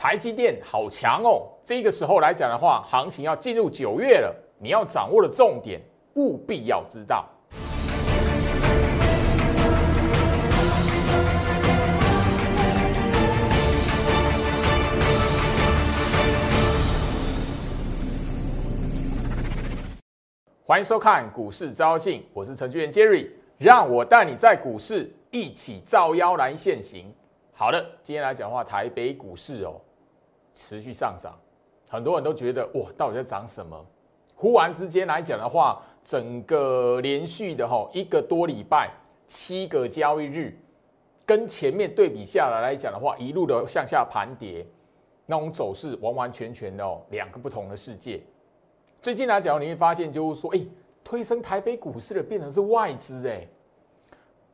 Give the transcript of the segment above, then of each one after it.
台积电好强哦。这个时候来讲的话，行情要进入九月了，你要掌握的重点务必要知道。欢迎收看股市招镜，我是程序员 Jerry，让我带你在股市一起造妖来现行。好的，今天来讲的话，台北股市哦持续上涨，很多人都觉得哇，到底在涨什么？忽然之间来讲的话，整个连续的哈一个多礼拜，七个交易日，跟前面对比下来来讲的话，一路的向下盘跌，那种走势完完全全的哦两个不同的世界。最近来讲，你会发现就是说，哎，推升台北股市的变成是外资，哎，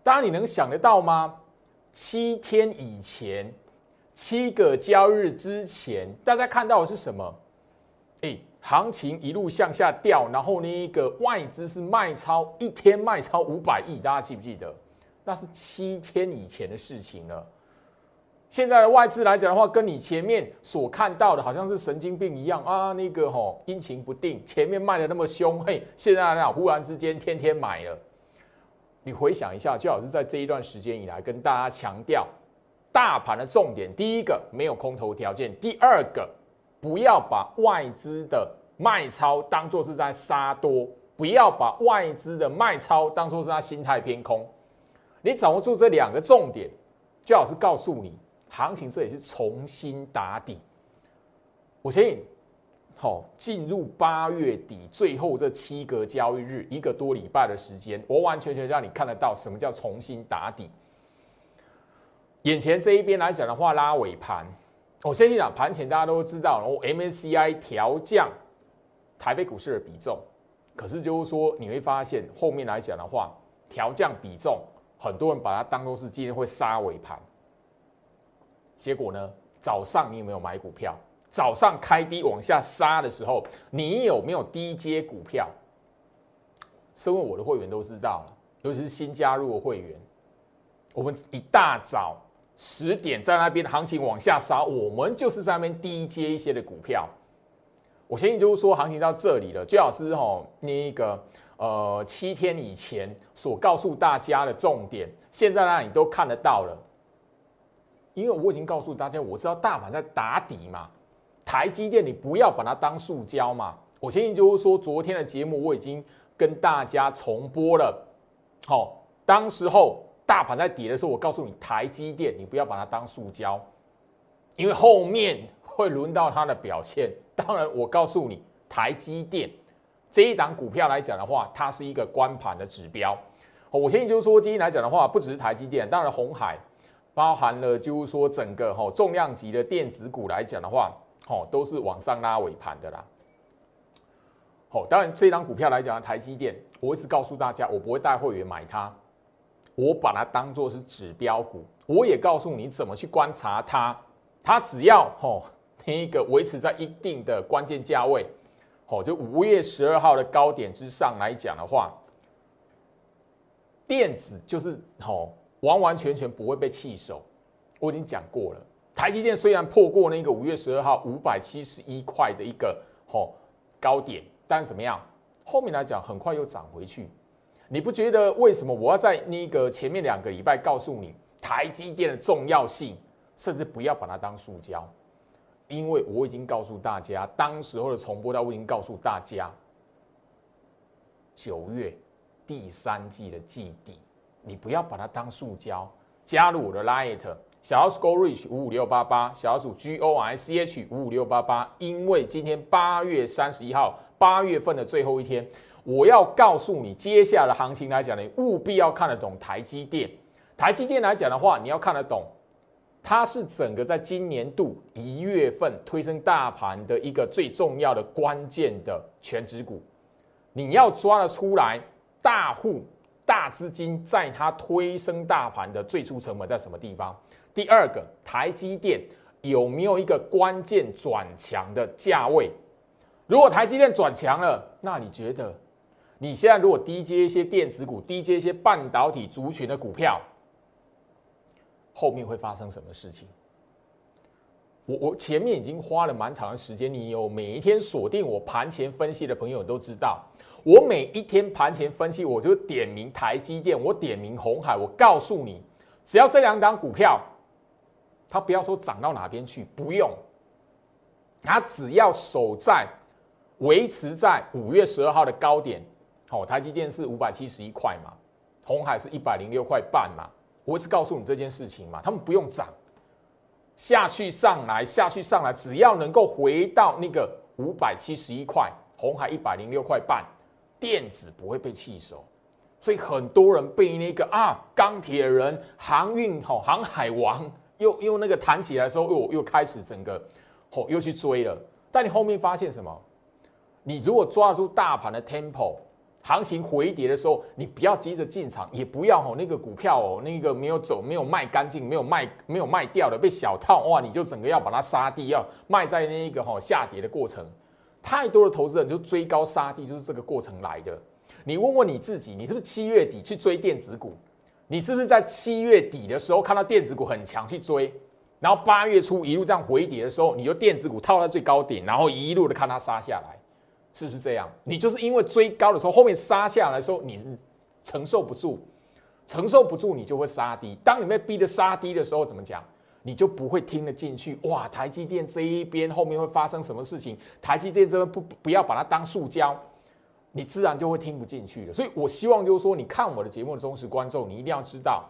当然你能想得到吗？七天以前，七个交易日之前，大家看到的是什么？哎，行情一路向下掉，然后那个外资是卖超，一天卖超五百亿，大家记不记得？那是七天以前的事情了。现在的外资来讲的话，跟你前面所看到的好像是神经病一样啊，那个吼阴晴不定，前面卖的那么凶，嘿，现在呢忽然之间天天买了。你回想一下，就好是在这一段时间以来跟大家强调，大盘的重点，第一个没有空头条件，第二个不要把外资的卖超当做是在杀多，不要把外资的卖超当做是他心态偏空。你掌握住这两个重点，就好是告诉你。行情这也是重新打底，我相信，好进入八月底最后这七个交易日一个多礼拜的时间，完完全全让你看得到什么叫重新打底。眼前这一边来讲的话，拉尾盘，我相信啊，盘前大家都知道，然后 MSCI 调降台北股市的比重，可是就是说你会发现后面来讲的话，调降比重，很多人把它当做是今天会杀尾盘。结果呢？早上你有没有买股票？早上开低往下杀的时候，你有没有低接股票？身为我的会员都知道了，尤其是新加入的会员，我们一大早十点在那边行情往下杀，我们就是在那边低接一些的股票。我相信就是说，行情到这里了，最好是吼那个呃七天以前所告诉大家的重点，现在呢你都看得到了。因为我已经告诉大家，我知道大盘在打底嘛，台积电你不要把它当塑胶嘛。我相信就是说，昨天的节目我已经跟大家重播了。好，当时候大盘在跌的时候，我告诉你台积电你不要把它当塑胶，因为后面会轮到它的表现。当然，我告诉你台积电这一档股票来讲的话，它是一个关盘的指标。我相信就是说，今天来讲的话，不只是台积电，当然红海。包含了就是说整个哈重量级的电子股来讲的话，哦都是往上拉尾盘的啦。好，当然这张股票来讲，台积电，我一直告诉大家，我不会带会员买它，我把它当做是指标股，我也告诉你怎么去观察它，它只要吼那个维持在一定的关键价位，好，就五月十二号的高点之上来讲的话，电子就是吼。完完全全不会被弃守，我已经讲过了。台积电虽然破过那个五月十二号五百七十一块的一个吼高点，但怎么样？后面来讲很快又涨回去。你不觉得为什么我要在那个前面两个礼拜告诉你台积电的重要性，甚至不要把它当塑胶？因为我已经告诉大家，当时候的重播，我已经告诉大家，九月第三季的季底。你不要把它当塑胶，加入我的 Light 小鼠 Go Reach 五五六八八，小鼠 G O I C H 五五六八八。因为今天八月三十一号，八月份的最后一天，我要告诉你，接下来行情来讲，你务必要看得懂台积电。台积电来讲的话，你要看得懂，它是整个在今年度一月份推升大盘的一个最重要的关键的全指股，你要抓得出来，大户。大资金在它推升大盘的最初成本在什么地方？第二个，台积电有没有一个关键转强的价位？如果台积电转强了，那你觉得你现在如果低接一些电子股、低接一些半导体族群的股票，后面会发生什么事情？我我前面已经花了蛮长的时间，你有每一天锁定我盘前分析的朋友都知道，我每一天盘前分析，我就点名台积电，我点名红海，我告诉你，只要这两档股票，它不要说涨到哪边去，不用，它只要守在维持在五月十二号的高点，好，台积电是五百七十一块嘛，红海是一百零六块半嘛，我是告诉你这件事情嘛，他们不用涨。下去上来，下去上来，只要能够回到那个五百七十一块，红海一百零六块半，电子不会被弃守，所以很多人被那个啊钢铁人、航运吼航海王又又那个弹起来的时候，又又开始整个吼又去追了。但你后面发现什么？你如果抓住大盘的 tempo。行情回跌的时候，你不要急着进场，也不要吼那个股票哦，那个没有走、没有卖干净、没有卖、没有卖掉的被小套哇，你就整个要把它杀低，要卖在那一个吼下跌的过程。太多的投资人就追高杀低，就是这个过程来的。你问问你自己，你是不是七月底去追电子股？你是不是在七月底的时候看到电子股很强去追，然后八月初一路这样回跌的时候，你就电子股套在最高点，然后一路的看它杀下来？是不是这样？你就是因为追高的时候，后面杀下来的时候，你承受不住，承受不住，你就会杀低。当你被逼的杀低的时候，怎么讲？你就不会听得进去。哇，台积电这一边后面会发生什么事情？台积电这边不不要把它当塑胶，你自然就会听不进去的。所以我希望就是说，你看我的节目的忠实观众，你一定要知道，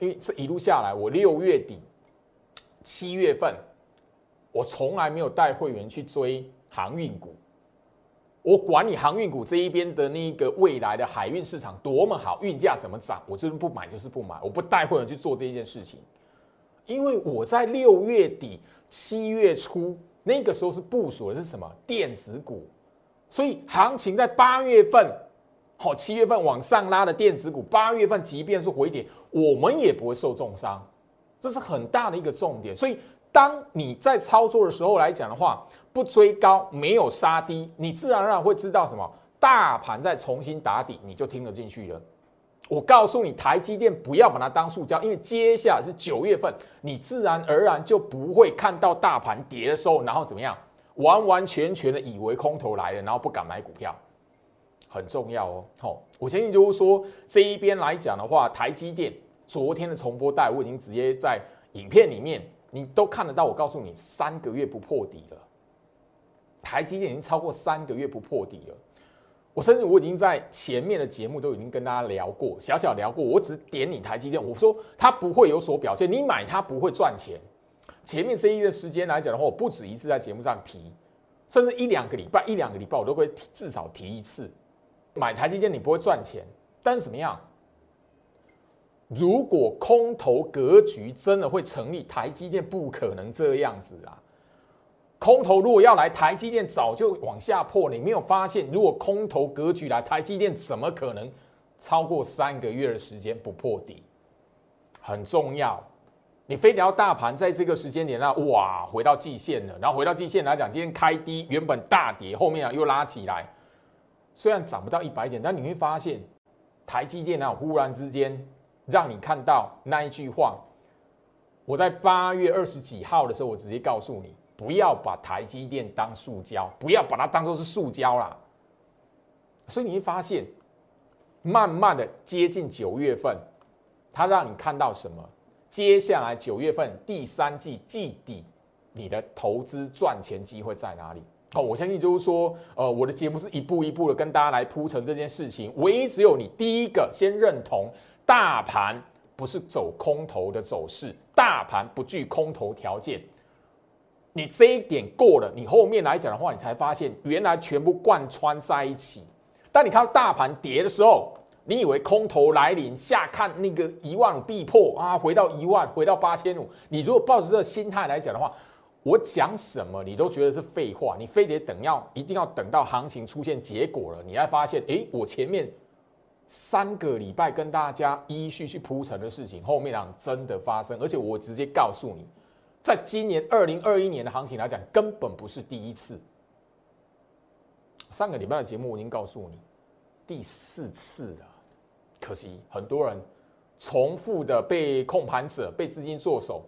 因为这一路下来，我六月底、七月份，我从来没有带会员去追航运股。我管你航运股这一边的那个未来的海运市场多么好，运价怎么涨，我就是不买，就是不买，我不带会员去做这件事情，因为我在六月底、七月初那个时候是部署的是什么？电子股，所以行情在八月份，好七月份往上拉的电子股，八月份即便是回跌，我们也不会受重伤，这是很大的一个重点。所以当你在操作的时候来讲的话，不追高，没有杀低，你自然而然会知道什么？大盘在重新打底，你就听得进去了。我告诉你，台积电不要把它当塑胶，因为接下来是九月份，你自然而然就不会看到大盘跌的时候，然后怎么样？完完全全的以为空头来了，然后不敢买股票，很重要哦。好，我相信就是说这一边来讲的话，台积电昨天的重播带，我已经直接在影片里面你都看得到。我告诉你，三个月不破底了。台积电已经超过三个月不破底了，我甚至我已经在前面的节目都已经跟大家聊过，小小聊过，我只点你台积电，我说它不会有所表现，你买它不会赚钱。前面这一月时间来讲的话，我不止一次在节目上提，甚至一两个礼拜、一两个礼拜我都会至少提一次，买台积电你不会赚钱，但是怎么样？如果空头格局真的会成立，台积电不可能这样子啊。空头如果要来，台积电早就往下破。你没有发现，如果空头格局来，台积电怎么可能超过三个月的时间不破底？很重要。你非得要大盘在这个时间点那哇，回到季线了，然后回到季线来讲，今天开低，原本大跌，后面啊又拉起来，虽然涨不到一百点，但你会发现，台积电啊忽然之间让你看到那一句话。我在八月二十几号的时候，我直接告诉你。不要把台积电当塑胶，不要把它当做是塑胶啦。所以你会发现，慢慢的接近九月份，它让你看到什么？接下来九月份第三季季底，你的投资赚钱机会在哪里？哦，我相信就是说，呃，我的节目是一步一步的跟大家来铺成这件事情。唯一只有你第一个先认同，大盘不是走空头的走势，大盘不具空头条件。你这一点过了，你后面来讲的话，你才发现原来全部贯穿在一起。当你看到大盘跌的时候，你以为空头来临，下看那个一万必破啊，回到一万，回到八千五。你如果抱着这个心态来讲的话，我讲什么你都觉得是废话。你非得等要一定要等到行情出现结果了，你才发现，哎，我前面三个礼拜跟大家依序去铺陈的事情，后面啊真的发生，而且我直接告诉你。在今年二零二一年的行情来讲，根本不是第一次。上个礼拜的节目我已经告诉你，第四次了。可惜很多人重复的被控盘者、被资金做手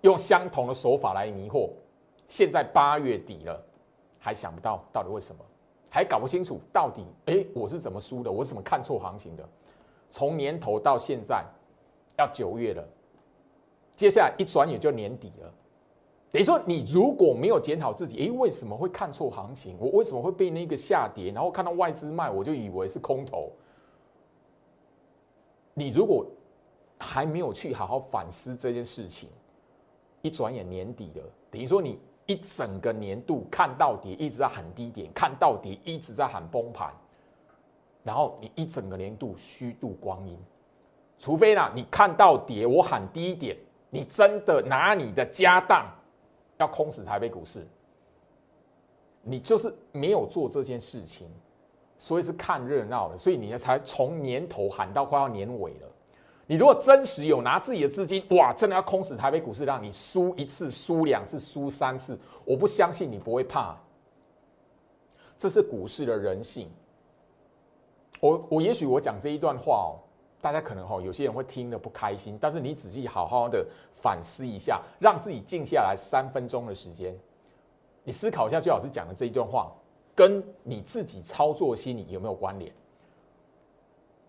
用相同的手法来迷惑。现在八月底了，还想不到到底为什么，还搞不清楚到底哎我是怎么输的，我怎么看错行情的？从年头到现在要九月了，接下来一转眼就年底了。等于说，你如果没有检讨自己，诶，为什么会看错行情？我为什么会被那个下跌？然后看到外资卖，我就以为是空头。你如果还没有去好好反思这件事情，一转眼年底了，等于说你一整个年度看到底，一直在喊低点，看到底一直在喊崩盘，然后你一整个年度虚度光阴。除非呢，你看到跌，我喊低点，你真的拿你的家当。要空死台北股市，你就是没有做这件事情，所以是看热闹的，所以你才从年头喊到快要年尾了。你如果真实有拿自己的资金，哇，真的要空死台北股市，让你输一次、输两次、输三次，我不相信你不会怕。这是股市的人性。我我也许我讲这一段话哦，大家可能哈有些人会听得不开心，但是你仔细好好的。反思一下，让自己静下来三分钟的时间，你思考一下，最老师讲的这一段话，跟你自己操作心理有没有关联？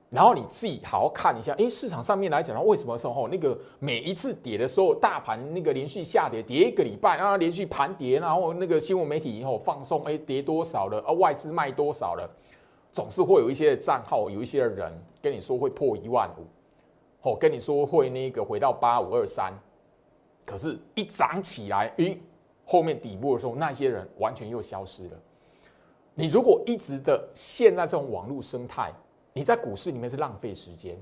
然后你自己好好看一下，哎，市场上面来讲，的，为什么说吼那个每一次跌的时候，大盘那个连续下跌，跌一个礼拜啊，连续盘跌，然后那个新闻媒体以后放送，哎，跌多少了啊？外资卖多少了？总是会有一些账号，有一些人跟你说会破一万五。哦，跟你说会那个回到八五二三，可是，一涨起来，咦，后面底部的时候，那些人完全又消失了。你如果一直的陷在这种网络生态，你在股市里面是浪费时间，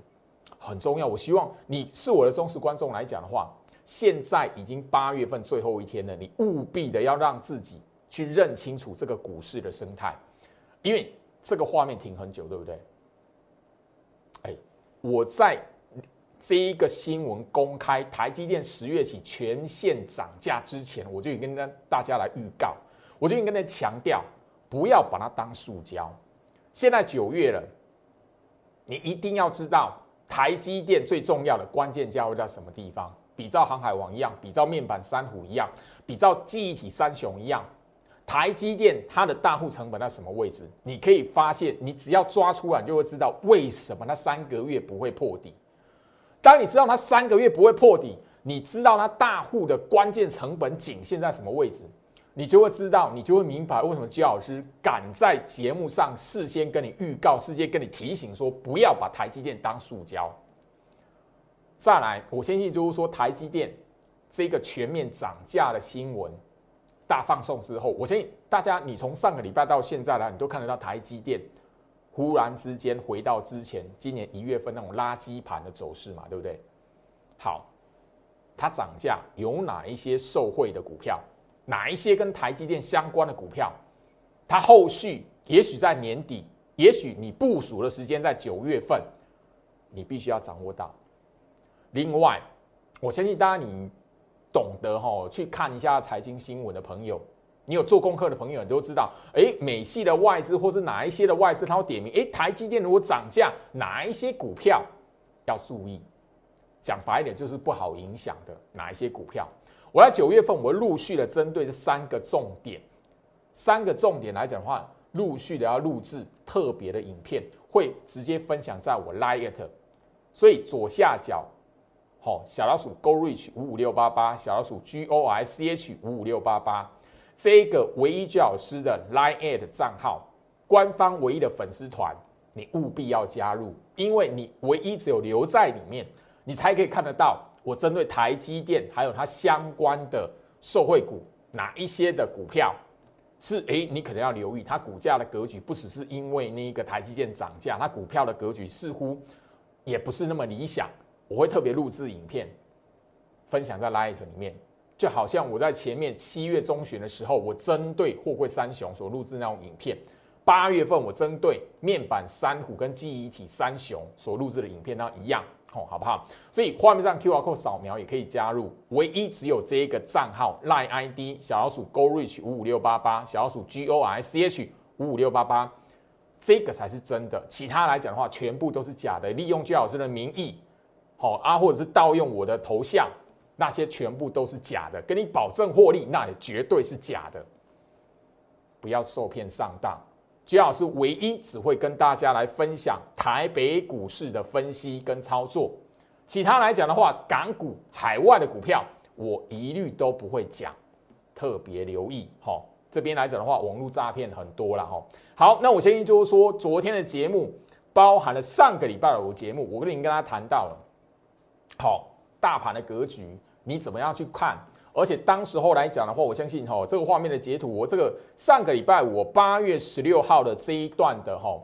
很重要。我希望你是我的忠实观众来讲的话，现在已经八月份最后一天了，你务必的要让自己去认清楚这个股市的生态，因为这个画面停很久，对不对？哎，我在。这一个新闻公开，台积电十月起全线涨价之前，我就已经跟大家来预告，我就已经跟大家强调，不要把它当塑胶。现在九月了，你一定要知道台积电最重要的关键价位在什么地方。比照航海王一样，比照面板三虎一样，比照记忆体三雄一样，台积电它的大户成本在什么位置？你可以发现，你只要抓出来，就会知道为什么那三个月不会破底。当你知道它三个月不会破底，你知道它大户的关键成本颈线在什么位置，你就会知道，你就会明白为什么焦老师敢在节目上事先跟你预告，事先跟你提醒说，不要把台积电当塑胶。再来，我相信就是说，台积电这个全面涨价的新闻大放送之后，我相信大家，你从上个礼拜到现在来，你都看得到台积电。忽然之间回到之前今年一月份那种垃圾盘的走势嘛，对不对？好，它涨价有哪一些受惠的股票？哪一些跟台积电相关的股票？它后续也许在年底，也许你部署的时间在九月份，你必须要掌握到。另外，我相信大家你懂得哈，去看一下财经新闻的朋友。你有做功课的朋友，你都知道，哎，美系的外资或是哪一些的外资，他会点名，哎，台积电如果涨价，哪一些股票要注意？讲白一点，就是不好影响的哪一些股票。我在九月份，我陆续的针对这三个重点，三个重点来讲的话，陆续的要录制特别的影片，会直接分享在我 Lite，所以左下角，好，小老鼠 Go Reach 五五六八八，小老鼠 G O I C H 五五六八八。这个唯一教师的 Line at 账号，官方唯一的粉丝团，你务必要加入，因为你唯一只有留在里面，你才可以看得到我针对台积电还有它相关的受惠股哪一些的股票是诶，你可能要留意它股价的格局，不只是因为那个台积电涨价，它股票的格局似乎也不是那么理想。我会特别录制影片，分享在 Line 里面。就好像我在前面七月中旬的时候，我针对货柜三雄所录制那种影片；八月份我针对面板三虎跟记忆体三雄所录制的影片，那一样哦，好不好？所以画面上 Q R code 扫描也可以加入，唯一只有这一个账号 Line ID 小老鼠 Go Reach 五五六八八，小老鼠 G O R C H 五五六八八，这个才是真的，其他来讲的话，全部都是假的，利用居老师的名义，好啊，或者是盗用我的头像。那些全部都是假的，跟你保证获利，那也绝对是假的。不要受骗上当。居老师唯一只会跟大家来分享台北股市的分析跟操作，其他来讲的话，港股、海外的股票，我一律都不会讲，特别留意哈。这边来讲的话，网络诈骗很多了哈。好，那我先就是说，昨天的节目包含了上个礼拜的节目，我跟您跟他谈到了，好，大盘的格局，你怎么样去看？而且当时候来讲的话，我相信哈，这个画面的截图，我这个上个礼拜我八月十六号的这一段的哈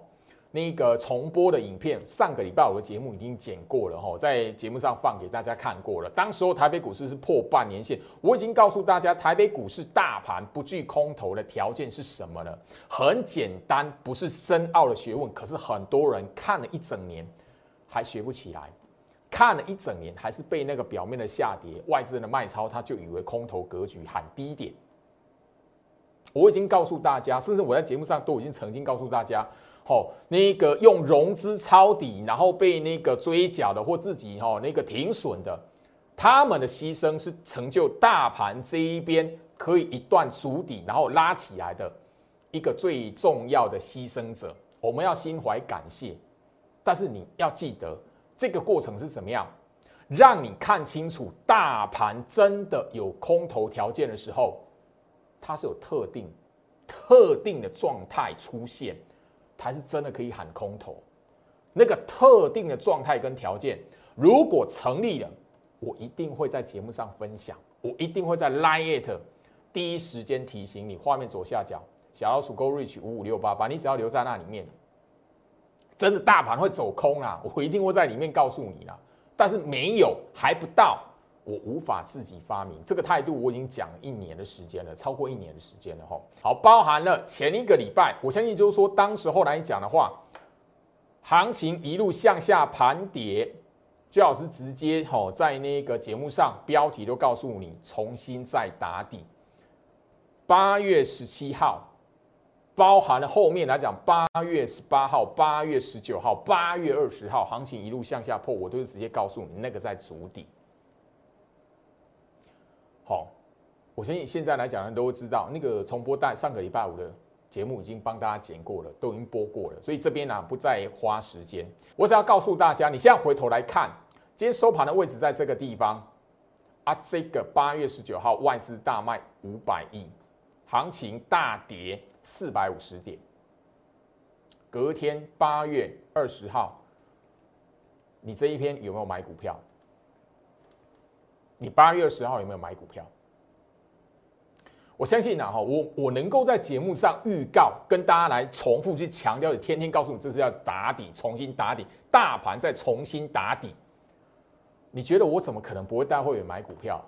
那个重播的影片，上个礼拜我的节目已经剪过了哈，在节目上放给大家看过了。当时候台北股市是破半年线，我已经告诉大家，台北股市大盘不具空头的条件是什么呢？很简单，不是深奥的学问，可是很多人看了一整年还学不起来。看了一整年，还是被那个表面的下跌、外资的卖超，他就以为空头格局喊低点。我已经告诉大家，甚至我在节目上都已经曾经告诉大家，吼，那个用融资抄底，然后被那个追缴的或自己吼那个停损的，他们的牺牲是成就大盘这一边可以一段足底，然后拉起来的一个最重要的牺牲者。我们要心怀感谢，但是你要记得。这个过程是怎么样？让你看清楚，大盘真的有空头条件的时候，它是有特定、特定的状态出现，才是真的可以喊空头。那个特定的状态跟条件，如果成立了，我一定会在节目上分享，我一定会在 Line It 第一时间提醒你。画面左下角小老鼠 Go Reach 五五六八八，你只要留在那里面。真的大盘会走空啊！我一定会在里面告诉你啦。但是没有还不到，我无法自己发明这个态度。我已经讲一年的时间了，超过一年的时间了哈。好，包含了前一个礼拜，我相信就是说，当时候来讲的话，行情一路向下盘跌，最好是直接哈在那个节目上标题都告诉你，重新再打底。八月十七号。包含了后面来讲，八月十八号、八月十九号、八月二十号，行情一路向下破，我都是直接告诉你，那个在足底。好，我相信现在来讲人都会知道，那个重播带上个礼拜五的节目已经帮大家剪过了，都已经播过了，所以这边呢不再花时间。我只要告诉大家，你现在回头来看，今天收盘的位置在这个地方啊，这个八月十九号外资大卖五百亿，行情大跌。四百五十点，隔天八月二十号，你这一篇有没有买股票？你八月二十号有没有买股票？我相信啊，哈，我我能够在节目上预告，跟大家来重复去强调，天天告诉你这是要打底，重新打底，大盘再重新打底。你觉得我怎么可能不会带会员买股票？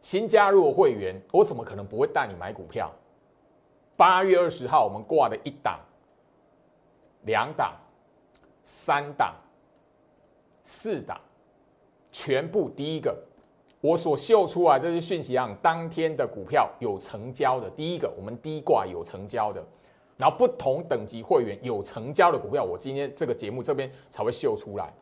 新加入会员，我怎么可能不会带你买股票？八月二十号，我们挂的一档、两档、三档、四档，全部第一个，我所秀出来这些讯息啊，当天的股票有成交的，第一个我们低挂有成交的，然后不同等级会员有成交的股票，我今天这个节目这边才会秀出来。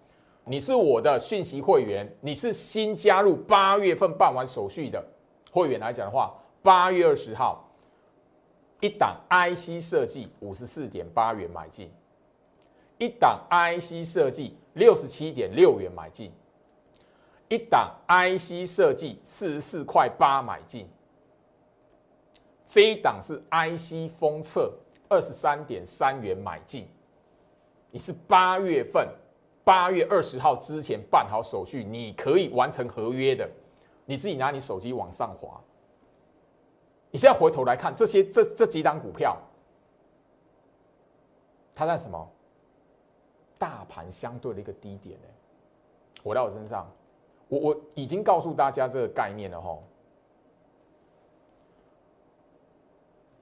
你是我的讯息会员，你是新加入八月份办完手续的会员来讲的话，八月二十号。一档 IC 设计五十四点八元买进，一档 IC 设计六十七点六元买进，一档 IC 设计四十四块八买进，这一档是 IC 封测二十三点三元买进。你是八月份八月二十号之前办好手续，你可以完成合约的，你自己拿你手机往上滑。你现在回头来看这些这这几档股票，它在什么？大盘相对的一个低点呢？回到我身上，我我已经告诉大家这个概念了哈。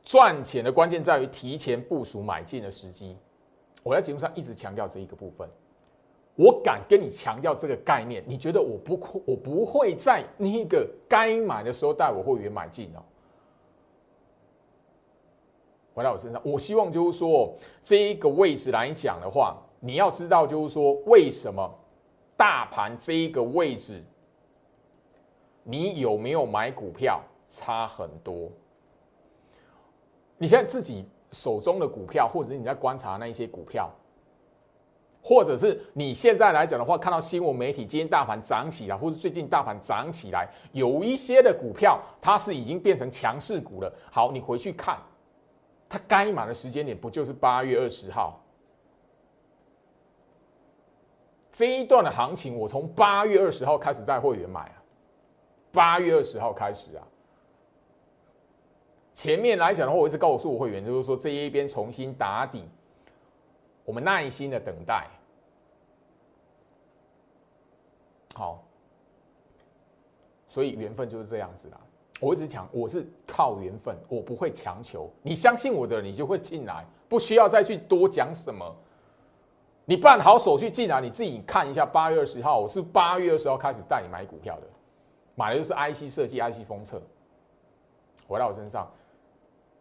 赚钱的关键在于提前部署买进的时机。我在节目上一直强调这一个部分，我敢跟你强调这个概念。你觉得我不我不会在那个该买的时候带我会员买进哦？回到我身上，我希望就是说，这一个位置来讲的话，你要知道就是说，为什么大盘这一个位置你有没有买股票差很多。你现在自己手中的股票，或者是你在观察那一些股票，或者是你现在来讲的话，看到新闻媒体今天大盘涨起来，或者最近大盘涨起来，有一些的股票它是已经变成强势股了。好，你回去看，它该买的时间点不就是八月二十号？这一段的行情，我从八月二十号开始在会员买啊，八月二十号开始啊。前面来讲的话，我一直告诉我会员，就是说这一边重新打底，我们耐心的等待。好，所以缘分就是这样子啦。我一直讲，我是靠缘分，我不会强求。你相信我的，你就会进来，不需要再去多讲什么。你办好手续进来，你自己看一下。八月二十号，我是八月二十号开始带你买股票的，买的就是 IC 设计、IC 封测，回到我身上。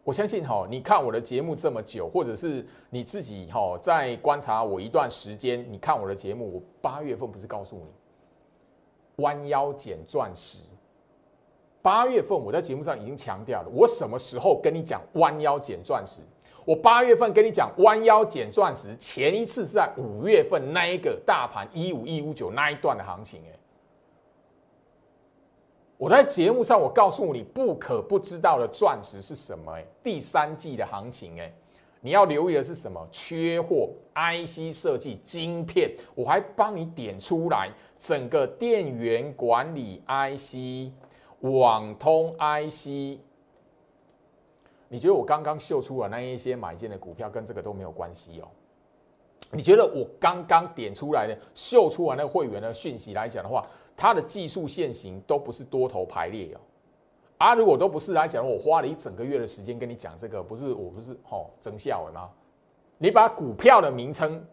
我相信哈，你看我的节目这么久，或者是你自己哈在观察我一段时间，你看我的节目，我八月份不是告诉你弯腰捡钻石？八月份我在节目上已经强调了，我什么时候跟你讲弯腰捡钻石？我八月份跟你讲弯腰捡钻石，前一次是在五月份那一个大盘一五一五九那一段的行情，哎。我在节目上，我告诉你不可不知道的钻石是什么？哎，第三季的行情，哎，你要留意的是什么？缺货，IC 设计晶片，我还帮你点出来，整个电源管理 IC、网通 IC。你觉得我刚刚秀出了那一些买进的股票，跟这个都没有关系哦？你觉得我刚刚点出来的、秀出来那个会员的讯息来讲的话？它的技术线型都不是多头排列哦，啊，如果都不是来讲，我花了一整个月的时间跟你讲这个，不是我不是吼增效吗？你把股票的名称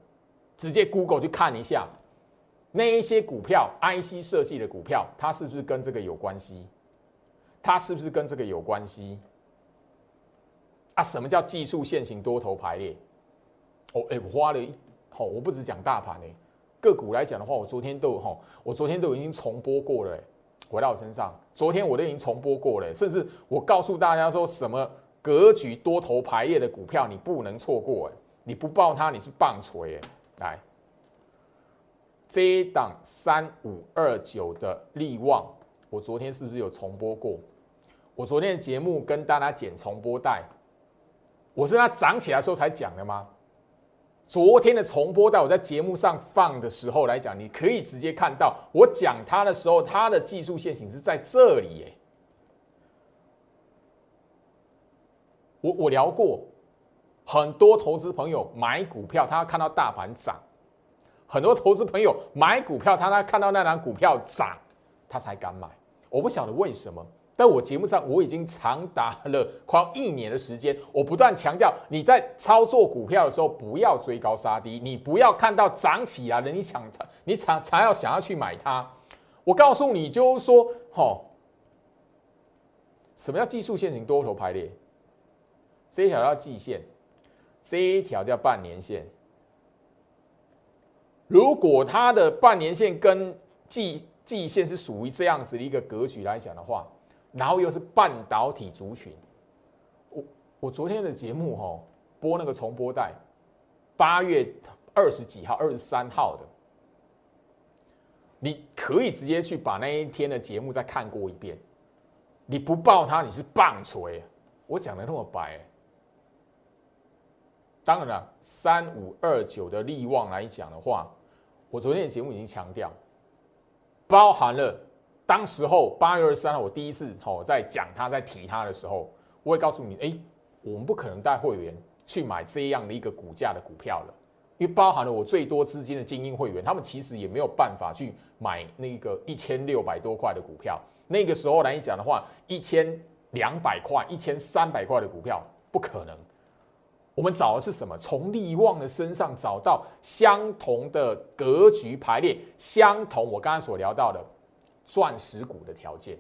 直接 Google 去看一下，那一些股票 IC 设计的股票，它是不是跟这个有关系？它是不是跟这个有关系？啊，什么叫技术线型多头排列？哦，哎，我花了一吼，我不止讲大盘哎。个股来讲的话，我昨天都有哈，我昨天都已经重播过了，回到我身上，昨天我都已经重播过了，甚至我告诉大家说什么格局多头排列的股票你不能错过，哎，你不报它你是棒槌，哎，来，这一档三五二九的利旺，我昨天是不是有重播过？我昨天的节目跟大家剪重播带，我是它涨起来的时候才讲的吗？昨天的重播带我在节目上放的时候来讲，你可以直接看到我讲它的时候，它的技术线型是在这里耶。我我聊过，很多投资朋友买股票，他看到大盘涨；很多投资朋友买股票，他他看到那张股票涨，他才敢买。我不晓得为什么。在我节目上，我已经长达了快一年的时间，我不断强调，你在操作股票的时候，不要追高杀低，你不要看到涨起来了，你想你才才要想要去买它。我告诉你，就是说，吼，什么叫技术线型多头排列？这一条叫季线，这一条叫半年线。如果它的半年线跟季季线是属于这样子的一个格局来讲的话，然后又是半导体族群，我我昨天的节目哈播那个重播带，八月二十几号、二十三号的，你可以直接去把那一天的节目再看过一遍。你不报它，你是棒槌。我讲的那么白。当然了，三五二九的利旺来讲的话，我昨天的节目已经强调，包含了。当时候八月二十三号，我第一次吼在讲他在提他的时候，我会告诉你，哎，我们不可能带会员去买这样的一个股价的股票了，因为包含了我最多资金的精英会员，他们其实也没有办法去买那个一千六百多块的股票。那个时候来讲的话，一千两百块、一千三百块的股票不可能。我们找的是什么？从利旺的身上找到相同的格局排列，相同我刚才所聊到的。钻石股的条件，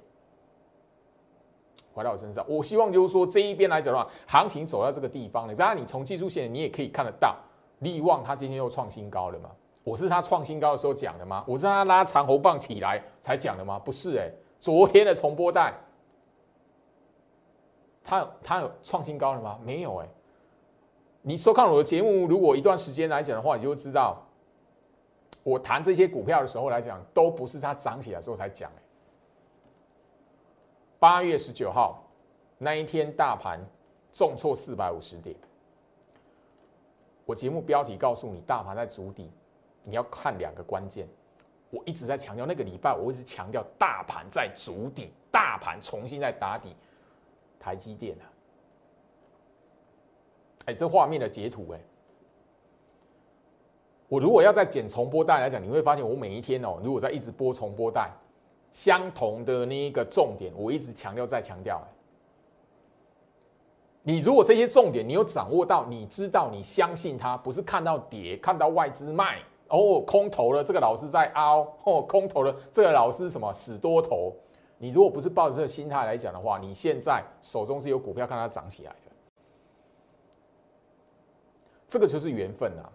回到我身上，我希望就是说这一边来讲的话，行情走到这个地方了，当然你从技术线你也可以看得到，利旺它今天又创新高了嘛？我是它创新高的时候讲的吗？我是它拉长红棒起来才讲的吗？不是哎，昨天的重播带，它它有创新高了吗？没有哎。你收看我的节目，如果一段时间来讲的话，你就知道，我谈这些股票的时候来讲，都不是它涨起来时候才讲。八月十九号那一天，大盘重挫四百五十点，我节目标题告诉你，大盘在筑底，你要看两个关键。我一直在强调，那个礼拜我一直强调，大盘在筑底，大盘重新在打底，台积电啊。哎，这画面的截图，哎，我如果要再剪重播带来讲，你会发现我每一天哦，如果在一直播重播带，相同的那一个重点，我一直强调再强调。你如果这些重点你有掌握到，你知道你相信它，不是看到跌，看到外资卖，哦，空头了，这个老师在凹，哦，空头了，这个老师什么死多头，你如果不是抱着这个心态来讲的话，你现在手中是有股票看它涨起来的。这个就是缘分啊！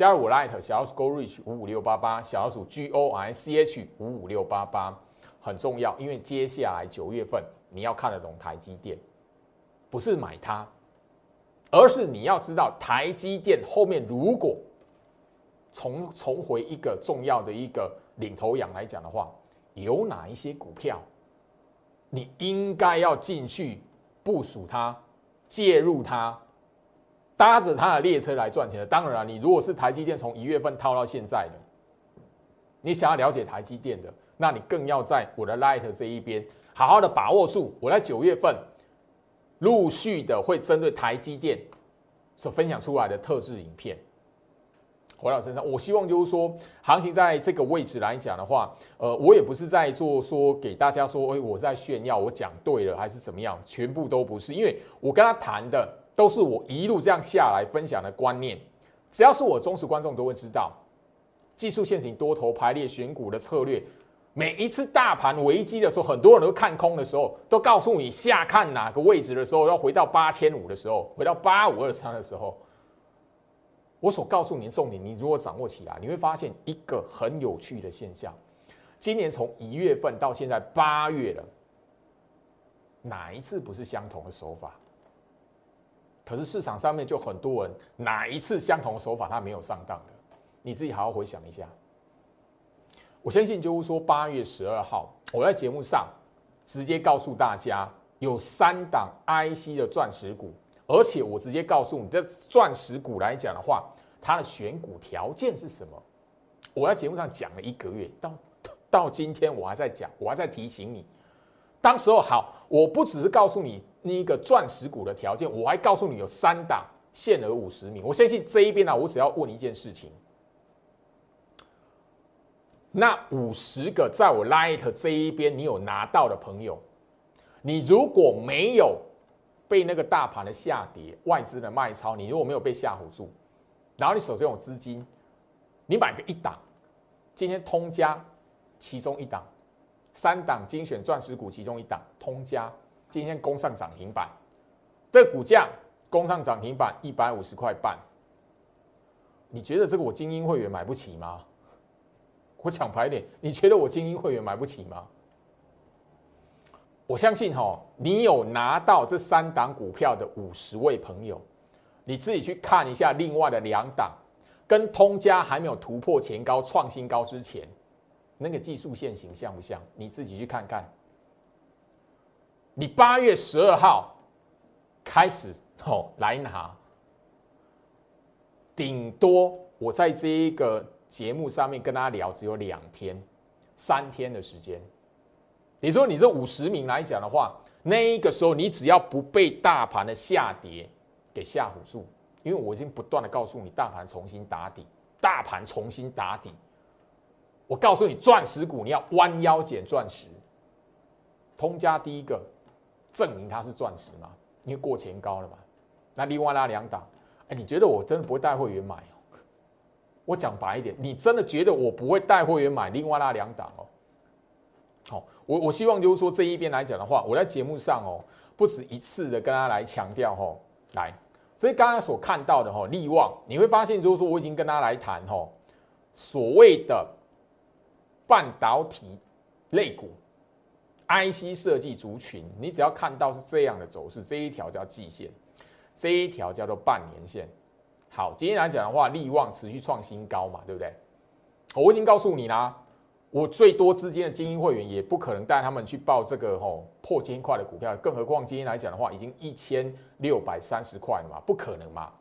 加入我 Light 小老鼠 Go Reach 五五六八八，小老鼠 G O I C H 五五六八八很重要，因为接下来九月份你要看得懂台积电，不是买它，而是你要知道台积电后面如果重重回一个重要的一个领头羊来讲的话，有哪一些股票你应该要进去部署它、介入它。搭着他的列车来赚钱的，当然了，你如果是台积电从一月份套到现在的，你想要了解台积电的，那你更要在我的 Light 这一边好好的把握住。我在九月份陆续的会针对台积电所分享出来的特制影片回到身上。我希望就是说，行情在这个位置来讲的话，呃，我也不是在做说给大家说，哎，我在炫耀，我讲对了还是怎么样，全部都不是，因为我跟他谈的。都是我一路这样下来分享的观念，只要是我忠实观众都会知道，技术陷阱多头排列选股的策略，每一次大盘危机的时候，很多人都看空的时候，都告诉你下看哪个位置的时候，要回到八千五的时候，回到八五二三的时候，我所告诉你的重点，你如果掌握起来，你会发现一个很有趣的现象，今年从一月份到现在八月了，哪一次不是相同的手法？可是市场上面就很多人，哪一次相同的手法他没有上当的？你自己好好回想一下。我相信就是说，八月十二号我在节目上直接告诉大家，有三档 IC 的钻石股，而且我直接告诉你，这钻石股来讲的话，它的选股条件是什么？我在节目上讲了一个月，到到今天我还在讲，我还在提醒你。当时候好，我不只是告诉你。那个钻石股的条件，我还告诉你有三档限额五十名。我相信这一边呢，我只要问一件事情：那五十个在我 Light 这一边你有拿到的朋友，你如果没有被那个大盘的下跌、外资的卖超，你如果没有被吓唬住，然后你手上有资金，你买个一档，今天通家其中一档，三档精选钻石股其中一档通家。今天攻上涨停板，这股价攻上涨停板一百五十块半，你觉得这个我精英会员买不起吗？我讲白点，你觉得我精英会员买不起吗？我相信哈，你有拿到这三档股票的五十位朋友，你自己去看一下另外的两档，跟通家还没有突破前高创新高之前，那个技术线型像不像？你自己去看看。你八月十二号开始哦来拿，顶多我在这一个节目上面跟大家聊只有两天、三天的时间。你说你这五十名来讲的话，那一个时候你只要不被大盘的下跌给吓唬住，因为我已经不断的告诉你，大盘重新打底，大盘重新打底。我告诉你，钻石股你要弯腰捡钻石，通家第一个。证明它是钻石嘛？因为过前高了嘛。那另外那两档，哎，你觉得我真的不会带会员买哦？我讲白一点，你真的觉得我不会带会员买另外那两档哦？好，我我希望就是说这一边来讲的话，我在节目上哦，不止一次的跟大家来强调哦，来，所以刚刚所看到的哈，利旺，你会发现就是说我已经跟大家来谈哈，所谓的半导体类股。IC 设计族群，你只要看到是这样的走势，这一条叫季线，这一条叫做半年线。好，今天来讲的话，利旺持续创新高嘛，对不对？我已经告诉你啦，我最多资金的精英会员也不可能带他们去报这个吼破千块的股票，更何况今天来讲的话，已经一千六百三十块了嘛，不可能嘛。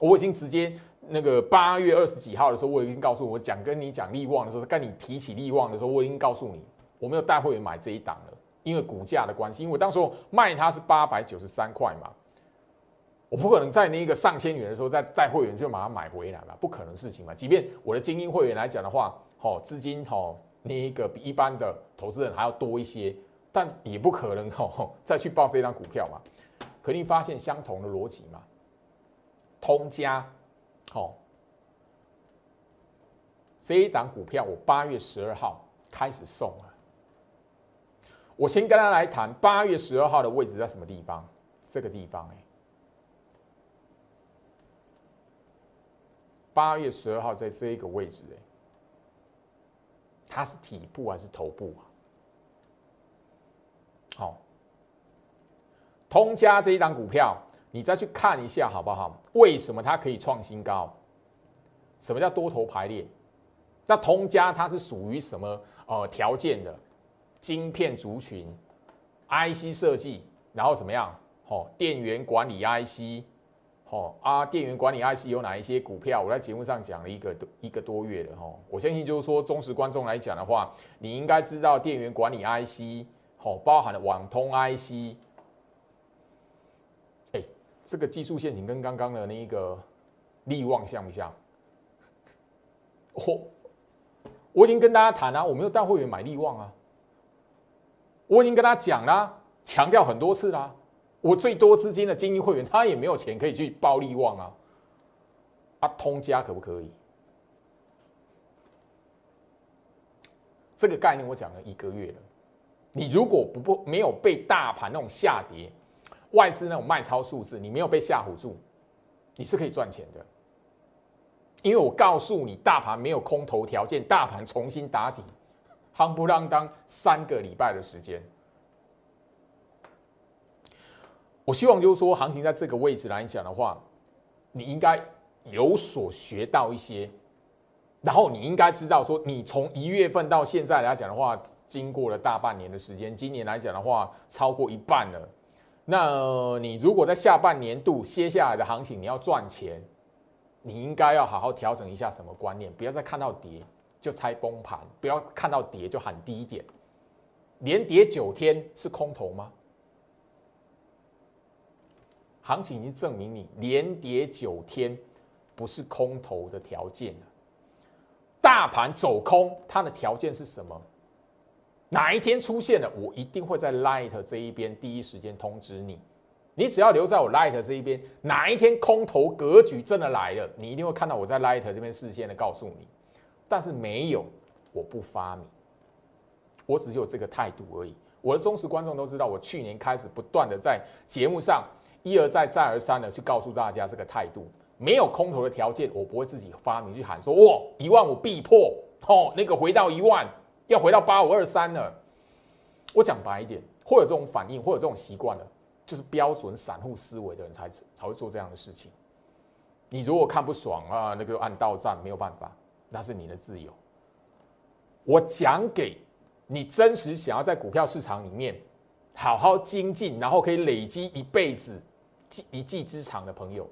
我已经直接那个八月二十几号的时候，我已经告诉我讲跟你讲利旺的时候，跟你提起利旺的时候，我已经告诉你。我没有带会员买这一档了，因为股价的关系，因为我当时候卖它是八百九十三块嘛，我不可能在那个上千元的时候再带会员就马上买回来了，不可能事情嘛。即便我的精英会员来讲的话，哦资金哦那一个比一般的投资人还要多一些，但也不可能哦再去报这张股票嘛。可你发现相同的逻辑嘛？通家，好，这一档股票我八月十二号开始送了。我先跟他来谈八月十二号的位置在什么地方？这个地方哎，八月十二号在这一个位置哎，它是底部还是头部啊？好，通家这一档股票，你再去看一下好不好？为什么它可以创新高？什么叫多头排列？那通家它是属于什么呃条件的？晶片族群，IC 设计，然后怎么样？哦，电源管理 IC，哦啊，电源管理 IC 有哪一些股票？我在节目上讲了一个多一个多月了哈。我相信就是说，忠实观众来讲的话，你应该知道电源管理 IC，哦，包含了网通 IC。哎，这个技术线型跟刚刚的那一个利旺像不像？我我已经跟大家谈了，我没有带会员买利旺啊。我已经跟他讲了，强调很多次啦。我最多资金的精英会员，他也没有钱可以去暴利旺啊。啊，通家可不可以？这个概念我讲了一个月了。你如果不不没有被大盘那种下跌、外资那种卖超数字，你没有被吓唬住，你是可以赚钱的。因为我告诉你，大盘没有空头条件，大盘重新打底。夯不啷当三个礼拜的时间，我希望就是说，行情在这个位置来讲的话，你应该有所学到一些，然后你应该知道说，你从一月份到现在来讲的话，经过了大半年的时间，今年来讲的话，超过一半了。那你如果在下半年度接下来的行情你要赚钱，你应该要好好调整一下什么观念，不要再看到跌。就猜崩盘，不要看到跌就喊低一点，连跌九天是空头吗？行情已经证明你连跌九天不是空头的条件了。大盘走空，它的条件是什么？哪一天出现了，我一定会在 Light 这一边第一时间通知你。你只要留在我 Light 这一边，哪一天空头格局真的来了，你一定会看到我在 Light 这边事先的告诉你。但是没有，我不发明，我只有这个态度而已。我的忠实观众都知道，我去年开始不断的在节目上一而再再而三的去告诉大家这个态度。没有空头的条件，我不会自己发明去喊说哇一万五必破哦，那个回到一万要回到八五二三了。我讲白一点，会有这种反应，会有这种习惯的，就是标准散户思维的人才才会做这样的事情。你如果看不爽啊，那个按到站没有办法。那是你的自由。我讲给你真实想要在股票市场里面好好精进，然后可以累积一辈子一技之长的朋友，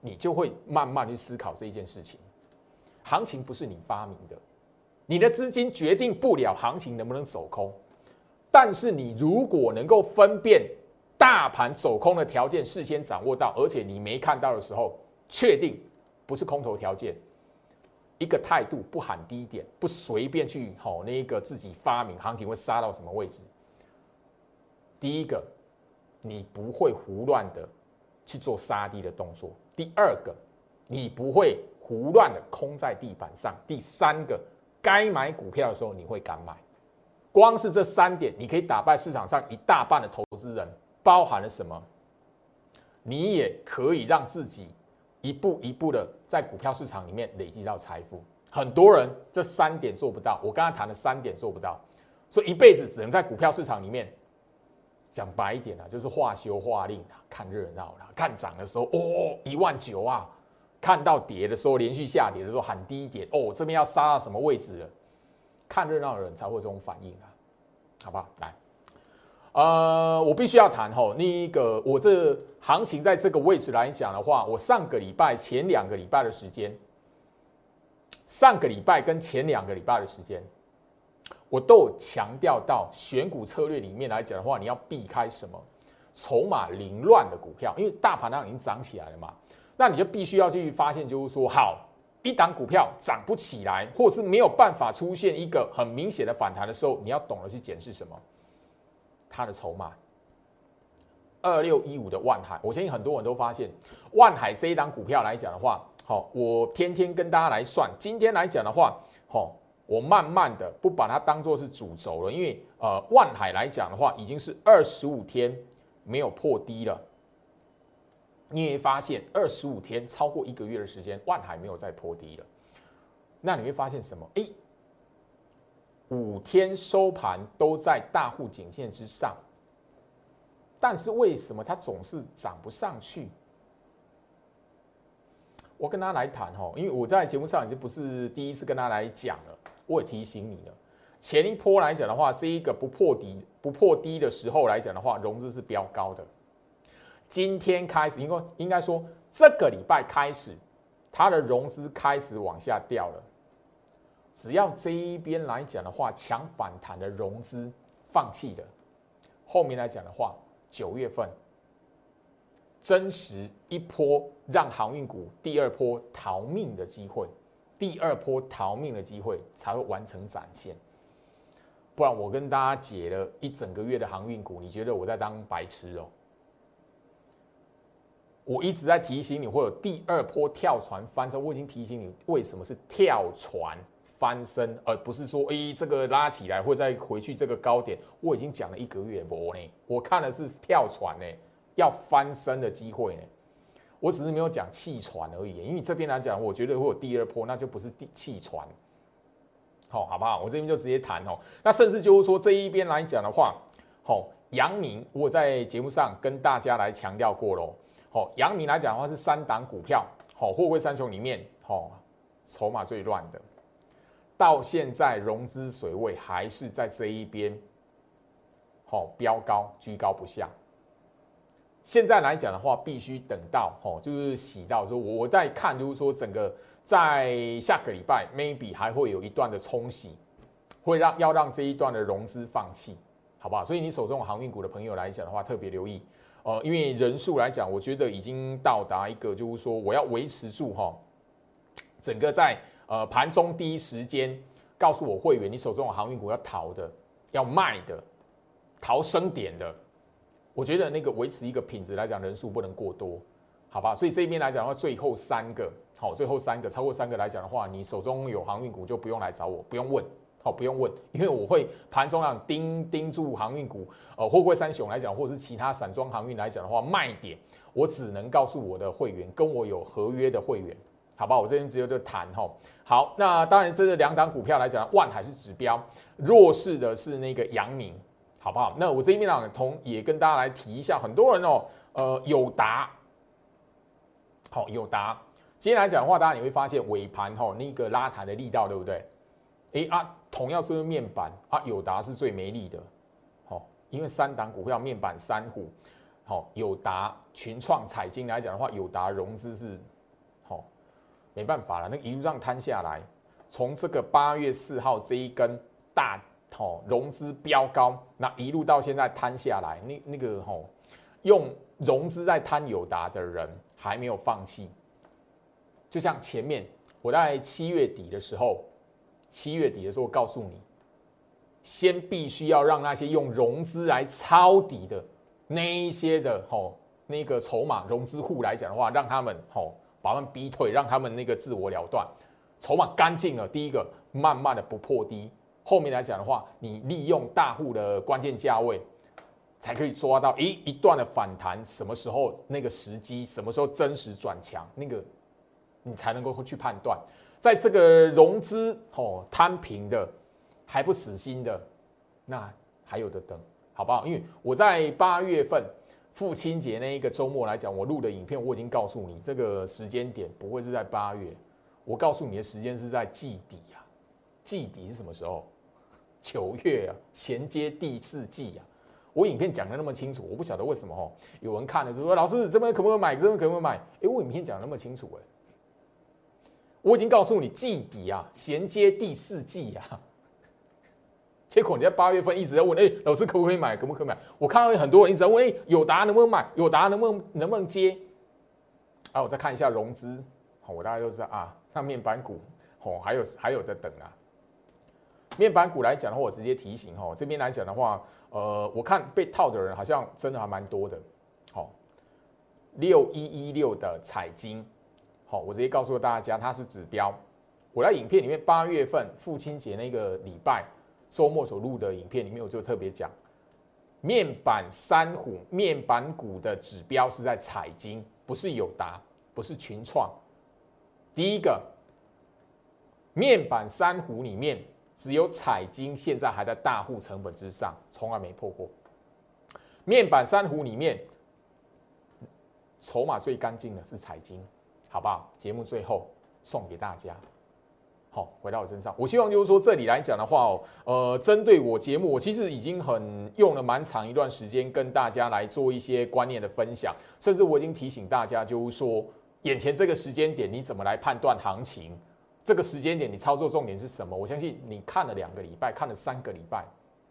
你就会慢慢去思考这一件事情。行情不是你发明的，你的资金决定不了行情能不能走空。但是你如果能够分辨大盘走空的条件，事先掌握到，而且你没看到的时候，确定不是空头条件。一个态度不喊低点，不随便去吼那个自己发明行情会杀到什么位置。第一个，你不会胡乱的去做杀低的动作；第二个，你不会胡乱的空在地板上；第三个，该买股票的时候你会敢买。光是这三点，你可以打败市场上。一大半的投资人。包含了什么？你也可以让自己。一步一步的在股票市场里面累积到财富，很多人这三点做不到。我刚才谈的三点做不到，所以一辈子只能在股票市场里面，讲白一点啊，就是画休画令啊，看热闹啦，看涨的时候哦一万九啊，看到跌的时候连续下跌的时候喊低一点哦，这边要杀到什么位置了？看热闹的人才会这种反应啊，好不好？来。呃，我必须要谈吼，那一个我这行情在这个位置来讲的话，我上个礼拜前两个礼拜的时间，上个礼拜跟前两个礼拜的时间，我都有强调到选股策略里面来讲的话，你要避开什么筹码凌乱的股票，因为大盘量已经涨起来了嘛，那你就必须要去发现，就是说，好一档股票涨不起来，或是没有办法出现一个很明显的反弹的时候，你要懂得去检视什么。它的筹码，二六一五的万海，我相信很多人都发现，万海这一档股票来讲的话，好，我天天跟大家来算，今天来讲的话，好，我慢慢的不把它当做是主轴了，因为呃，万海来讲的话，已经是二十五天没有破低了，你会发现二十五天超过一个月的时间，万海没有再破低了，那你会发现什么？诶。五天收盘都在大户颈线之上，但是为什么它总是涨不上去？我跟他来谈哈，因为我在节目上已经不是第一次跟他来讲了，我也提醒你了。前一波来讲的话，这一个不破底不破低的时候来讲的话，融资是比较高的。今天开始，应该应该说这个礼拜开始，它的融资开始往下掉了。只要这一边来讲的话，强反弹的融资放弃了，后面来讲的话，九月份真实一波让航运股第二波逃命的机会，第二波逃命的机会才会完成展现。不然我跟大家解了一整个月的航运股，你觉得我在当白痴哦？我一直在提醒你会有第二波跳船翻身，我已经提醒你为什么是跳船。翻身，而不是说，哎，这个拉起来会再回去这个高点。我已经讲了一个月波呢，我看的是跳船呢，要翻身的机会呢。我只是没有讲弃船而已，因为这边来讲，我觉得会有第二波，那就不是第弃船。好，好不好？我这边就直接谈哦。那甚至就是说这一边来讲的话，好，阳明我在节目上跟大家来强调过喽。好，阳明来讲的话是三档股票，好，货柜三雄里面，好，筹码最乱的。到现在融资水位还是在这一边，好飙高居高不下。现在来讲的话，必须等到哦，就是洗到说，我在看，就是说整个在下个礼拜，maybe 还会有一段的冲洗，会让要让这一段的融资放弃，好不好？所以你手中航运股的朋友来讲的话，特别留意哦，因为人数来讲，我觉得已经到达一个，就是说我要维持住哈，整个在。呃，盘中第一时间告诉我会员，你手中有航运股要逃的、要卖的、逃升点的，我觉得那个维持一个品质来讲，人数不能过多，好吧？所以这边来讲的话，最后三个，好，最后三个超过三个来讲的话，你手中有航运股就不用来找我，不用问，好，不用问，因为我会盘中让盯盯住航运股，呃，货柜三雄来讲，或者是其他散装航运来讲的话，卖点我只能告诉我的会员，跟我有合约的会员。好吧，我这边只有就谈哈。好，那当然，这是两档股票来讲，万还是指标，弱势的是那个阳明，好不好？那我这边呢，同也跟大家来提一下，很多人哦，呃，友达，好，友达，今天来讲的话，大家你会发现尾盘哈那个拉抬的力道，对不对？哎啊，同样是面板啊，友达是最没力的，好，因为三档股票面板三虎，好，友达、群创、彩金来讲的话，友达融资是。没办法了，那一路上摊下来，从这个八月四号这一根大吼融资飙高，那一路到现在摊下来，那那个吼用融资在摊友达的人还没有放弃。就像前面我在七月底的时候，七月底的时候告诉你，先必须要让那些用融资来抄底的那一些的吼那个筹码融资户来讲的话，让他们吼。把他们逼退，让他们那个自我了断，筹码干净了。第一个，慢慢的不破低，后面来讲的话，你利用大户的关键价位，才可以抓到一一段的反弹，什么时候那个时机，什么时候真实转强，那个你才能够去判断。在这个融资哦摊平的还不死心的，那还有的等，好不好？因为我在八月份父亲节那一个周末来讲，我录的影片我已经告诉你，这个时间点不会是在八月，我告诉你的时间是在季底啊，季底是什么时候？九月啊，衔接第四季啊。我影片讲的那么清楚，我不晓得为什么哦，有人看了就说老师这边可不可以买？这边可不可以买？哎，我影片讲的那么清楚哎，我已经告诉你季底啊，衔接第四季啊。结果你在八月份一直在问，哎，老师可不可以买？可不可以买？我看到很多人一直在问，哎，有答案能不能买？有答案能不能能不能接？啊，我再看一下融资，好，我大概都知道啊，那面板股，哦，还有还有的等啊。面板股来讲的话，我直接提醒哦，这边来讲的话，呃，我看被套的人好像真的还蛮多的。好，六一一六的彩金，好，我直接告诉大家，它是指标。我在影片里面八月份父亲节那个礼拜。周末所录的影片里面，我就特别讲，面板三虎面板股的指标是在彩金，不是友达，不是群创。第一个，面板三虎里面只有彩金现在还在大户成本之上，从来没破过。面板三虎里面筹码最干净的是彩金，好不好？节目最后送给大家。好，回到我身上，我希望就是说，这里来讲的话哦，呃，针对我节目，我其实已经很用了蛮长一段时间，跟大家来做一些观念的分享，甚至我已经提醒大家，就是说，眼前这个时间点，你怎么来判断行情？这个时间点，你操作重点是什么？我相信你看了两个礼拜，看了三个礼拜，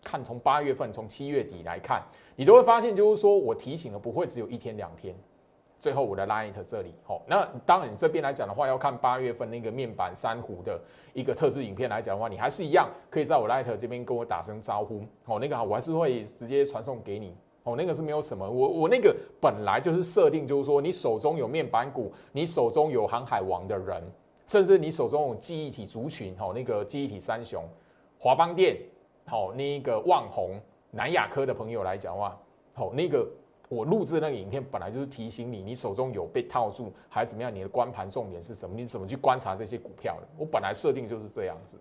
看从八月份，从七月底来看，你都会发现，就是说我提醒的不会只有一天两天。最后我的 light 这里，哦，那当然这边来讲的话，要看八月份那个面板珊瑚的一个特制影片来讲的话，你还是一样可以在我 light 这边跟我打声招呼，哦，那个我还是会直接传送给你，哦，那个是没有什么，我我那个本来就是设定，就是说你手中有面板股，你手中有航海王的人，甚至你手中有记忆体族群，哦，那个记忆体三雄，华邦电，哦，那个旺宏、南亚科的朋友来讲的话，哦，那个。我录制那个影片本来就是提醒你，你手中有被套住还是怎么样？你的观盘重点是什么？你怎么去观察这些股票的？我本来设定就是这样子。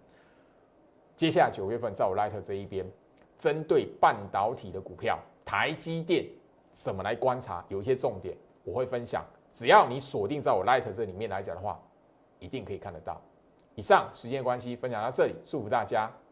接下来九月份在我 Light 这一边，针对半导体的股票，台积电怎么来观察？有一些重点我会分享。只要你锁定在我 Light 这里面来讲的话，一定可以看得到。以上时间关系分享到这里，祝福大家，